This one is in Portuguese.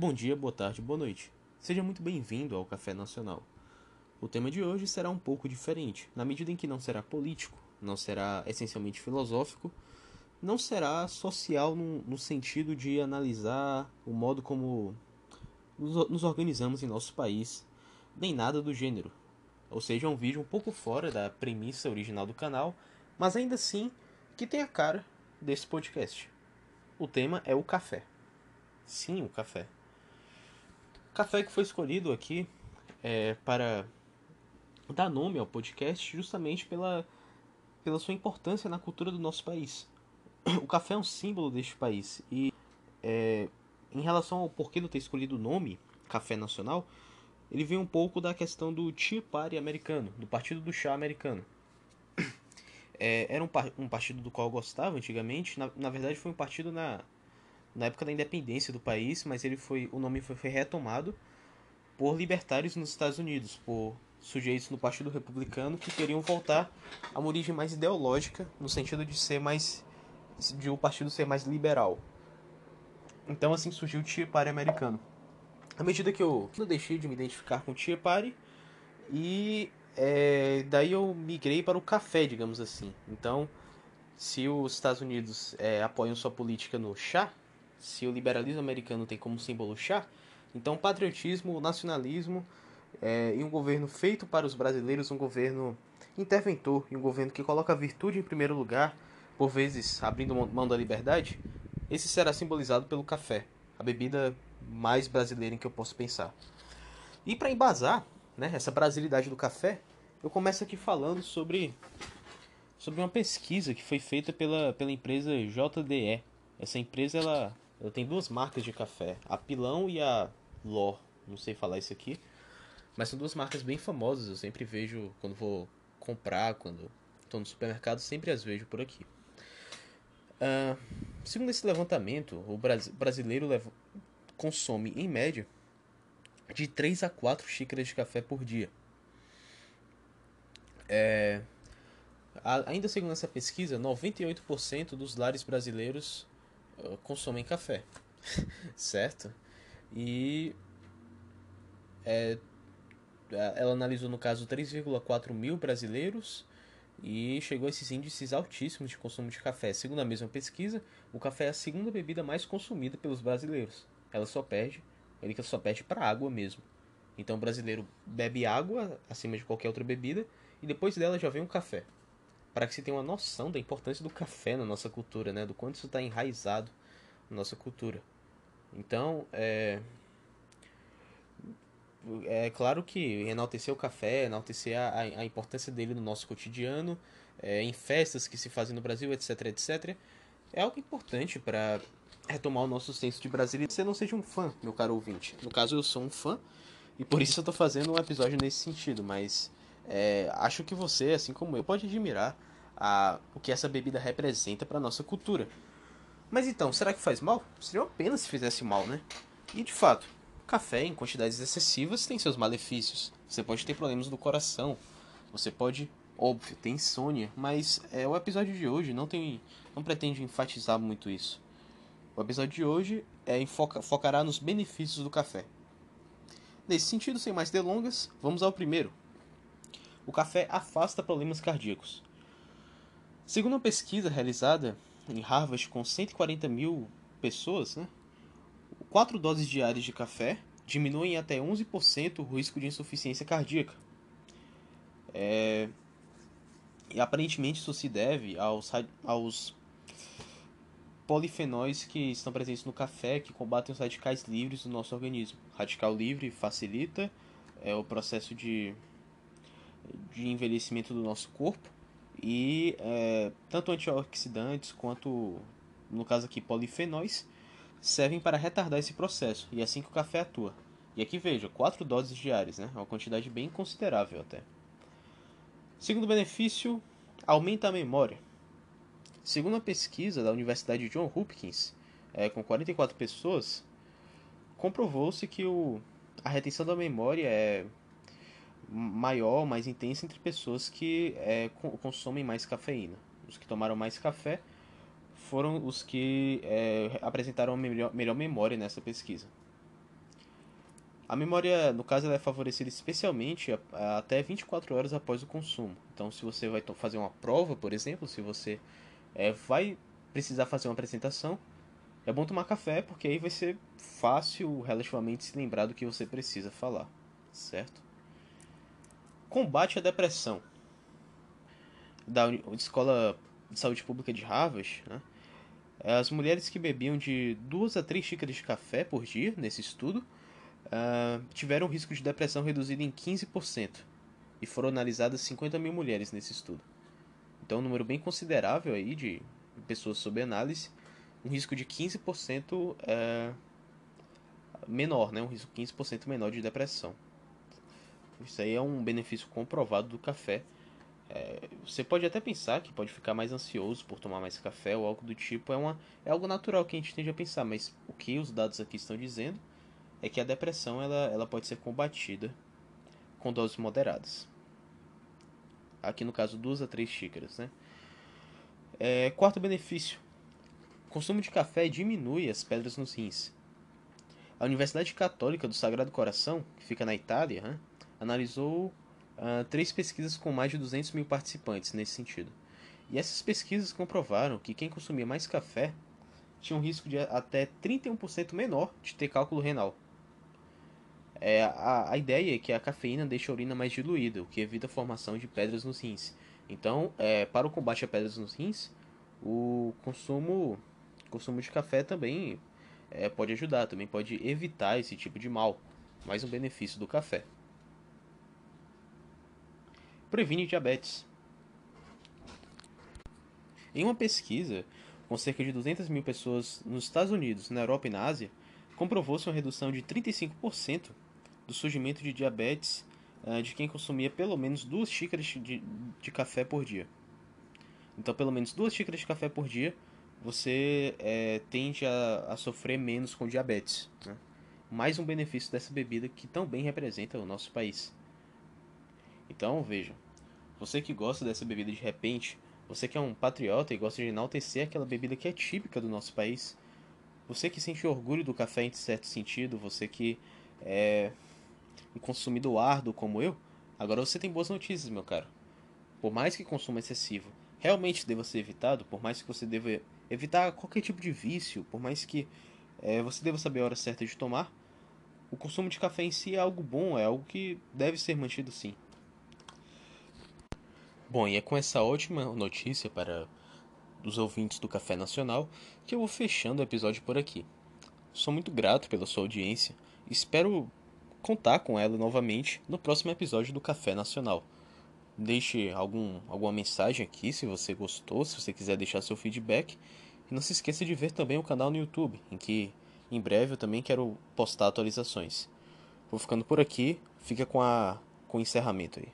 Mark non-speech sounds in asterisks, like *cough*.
Bom dia, boa tarde, boa noite. Seja muito bem-vindo ao Café Nacional. O tema de hoje será um pouco diferente, na medida em que não será político, não será essencialmente filosófico, não será social no, no sentido de analisar o modo como nos, nos organizamos em nosso país, nem nada do gênero. Ou seja, é um vídeo um pouco fora da premissa original do canal, mas ainda assim que tem a cara desse podcast. O tema é o café. Sim, o café. Café que foi escolhido aqui é, para dar nome ao podcast justamente pela, pela sua importância na cultura do nosso país. O café é um símbolo deste país e é, em relação ao porquê não ter escolhido o nome Café Nacional, ele vem um pouco da questão do Tea Party americano, do Partido do Chá americano. É, era um, um, partido do qual eu gostava antigamente. Na, na verdade, foi um partido na, na época da independência do país, mas ele foi o nome foi, foi retomado por libertários nos Estados Unidos, por sujeitos no Partido Republicano que queriam voltar a uma origem mais ideológica, no sentido de ser mais de o partido ser mais liberal. Então assim surgiu o Tea Party americano. À medida que eu, que eu deixei de me identificar com o Tea Party e é, daí eu migrei para o café, digamos assim. Então, se os Estados Unidos é, apoiam sua política no chá, se o liberalismo americano tem como símbolo chá, então patriotismo, nacionalismo é, e um governo feito para os brasileiros, um governo interventor e um governo que coloca a virtude em primeiro lugar, por vezes abrindo mão da liberdade, esse será simbolizado pelo café, a bebida mais brasileira em que eu posso pensar. E para embasar né, essa brasilidade do café, eu começo aqui falando sobre, sobre uma pesquisa que foi feita pela, pela empresa JDE. Essa empresa ela ela tem duas marcas de café, a Pilão e a Ló. Não sei falar isso aqui. Mas são duas marcas bem famosas. Eu sempre vejo quando vou comprar, quando estou no supermercado, sempre as vejo por aqui. Uh, segundo esse levantamento, o brasileiro consome, em média, de 3 a 4 xícaras de café por dia. É, ainda segundo essa pesquisa, 98% dos lares brasileiros consomem café, *laughs* certo? E é, ela analisou no caso 3,4 mil brasileiros e chegou a esses índices altíssimos de consumo de café. Segundo a mesma pesquisa, o café é a segunda bebida mais consumida pelos brasileiros. Ela só perde, ele só perde para água mesmo. Então o brasileiro bebe água acima de qualquer outra bebida e depois dela já vem o café para que se tenha uma noção da importância do café na nossa cultura, né? Do quanto isso está enraizado na nossa cultura. Então, é... É claro que enaltecer o café, enaltecer a, a importância dele no nosso cotidiano, é, em festas que se fazem no Brasil, etc, etc, é algo importante para retomar o nosso senso de Brasil. Você não seja um fã, meu caro ouvinte. No caso, eu sou um fã e por isso eu estou fazendo um episódio nesse sentido, mas é, acho que você, assim como eu, pode admirar a, o que essa bebida representa para nossa cultura. Mas então, será que faz mal? Seria uma pena se fizesse mal, né? E de fato, café em quantidades excessivas tem seus malefícios. Você pode ter problemas do coração, você pode, óbvio, ter insônia, mas é, o episódio de hoje não tem, não pretende enfatizar muito isso. O episódio de hoje é enfoca, focará nos benefícios do café. Nesse sentido, sem mais delongas, vamos ao primeiro. O café afasta problemas cardíacos. Segundo uma pesquisa realizada em Harvard com 140 mil pessoas, né, quatro doses diárias de café diminuem até 11% o risco de insuficiência cardíaca. É, e aparentemente isso se deve aos, aos polifenóis que estão presentes no café que combatem os radicais livres do nosso organismo. Radical livre facilita é, o processo de, de envelhecimento do nosso corpo e é, tanto antioxidantes quanto, no caso aqui, polifenóis, servem para retardar esse processo, e é assim que o café atua. E aqui veja, 4 doses diárias, né? É uma quantidade bem considerável até. Segundo benefício, aumenta a memória. Segundo a pesquisa da Universidade John Hopkins, é, com 44 pessoas, comprovou-se que o, a retenção da memória é maior, mais intensa entre pessoas que é, consomem mais cafeína. Os que tomaram mais café foram os que é, apresentaram melhor, melhor memória nessa pesquisa. A memória, no caso, é favorecida especialmente a, a, até 24 horas após o consumo. Então, se você vai fazer uma prova, por exemplo, se você é, vai precisar fazer uma apresentação, é bom tomar café, porque aí vai ser fácil relativamente se lembrar do que você precisa falar, certo? Combate à depressão. Da Escola de Saúde Pública de Harvard, né? as mulheres que bebiam de 2 a 3 xícaras de café por dia, nesse estudo, uh, tiveram risco de depressão reduzido em 15%. E foram analisadas 50 mil mulheres nesse estudo. Então, um número bem considerável aí de pessoas sob análise. Um risco de 15% uh, menor, né? Um risco 15% menor de depressão. Isso aí é um benefício comprovado do café. É, você pode até pensar que pode ficar mais ansioso por tomar mais café ou algo do tipo. É, uma, é algo natural que a gente tende a pensar, mas o que os dados aqui estão dizendo é que a depressão ela, ela pode ser combatida com doses moderadas. Aqui no caso, duas a três xícaras. Né? É, quarto benefício: o consumo de café diminui as pedras nos rins. A Universidade Católica do Sagrado Coração, que fica na Itália, né, analisou uh, três pesquisas com mais de 200 mil participantes nesse sentido. E essas pesquisas comprovaram que quem consumia mais café tinha um risco de até 31% menor de ter cálculo renal. É, a, a ideia é que a cafeína deixa a urina mais diluída, o que evita a formação de pedras nos rins. Então, é, para o combate a pedras nos rins, o consumo, consumo de café também é, pode ajudar, também pode evitar esse tipo de mal. Mais um benefício do café. Previne diabetes. Em uma pesquisa com cerca de 200 mil pessoas nos Estados Unidos, na Europa e na Ásia, comprovou-se uma redução de 35% do surgimento de diabetes uh, de quem consumia pelo menos duas xícaras de, de café por dia. Então, pelo menos duas xícaras de café por dia, você é, tende a, a, sofrer menos com diabetes. Né? Mais um benefício dessa bebida que tão bem representa o nosso país. Então, veja, você que gosta dessa bebida de repente, você que é um patriota e gosta de enaltecer aquela bebida que é típica do nosso país, você que sente orgulho do café em certo sentido, você que é um consumidor árduo como eu, agora você tem boas notícias, meu caro. Por mais que consumo excessivo realmente deva ser evitado, por mais que você deva evitar qualquer tipo de vício, por mais que é, você deva saber a hora certa de tomar, o consumo de café em si é algo bom, é algo que deve ser mantido sim. Bom, e é com essa ótima notícia para os ouvintes do Café Nacional que eu vou fechando o episódio por aqui. Sou muito grato pela sua audiência e espero contar com ela novamente no próximo episódio do Café Nacional. Deixe algum, alguma mensagem aqui se você gostou, se você quiser deixar seu feedback. E não se esqueça de ver também o canal no YouTube, em que em breve eu também quero postar atualizações. Vou ficando por aqui, fica com, a, com o encerramento aí.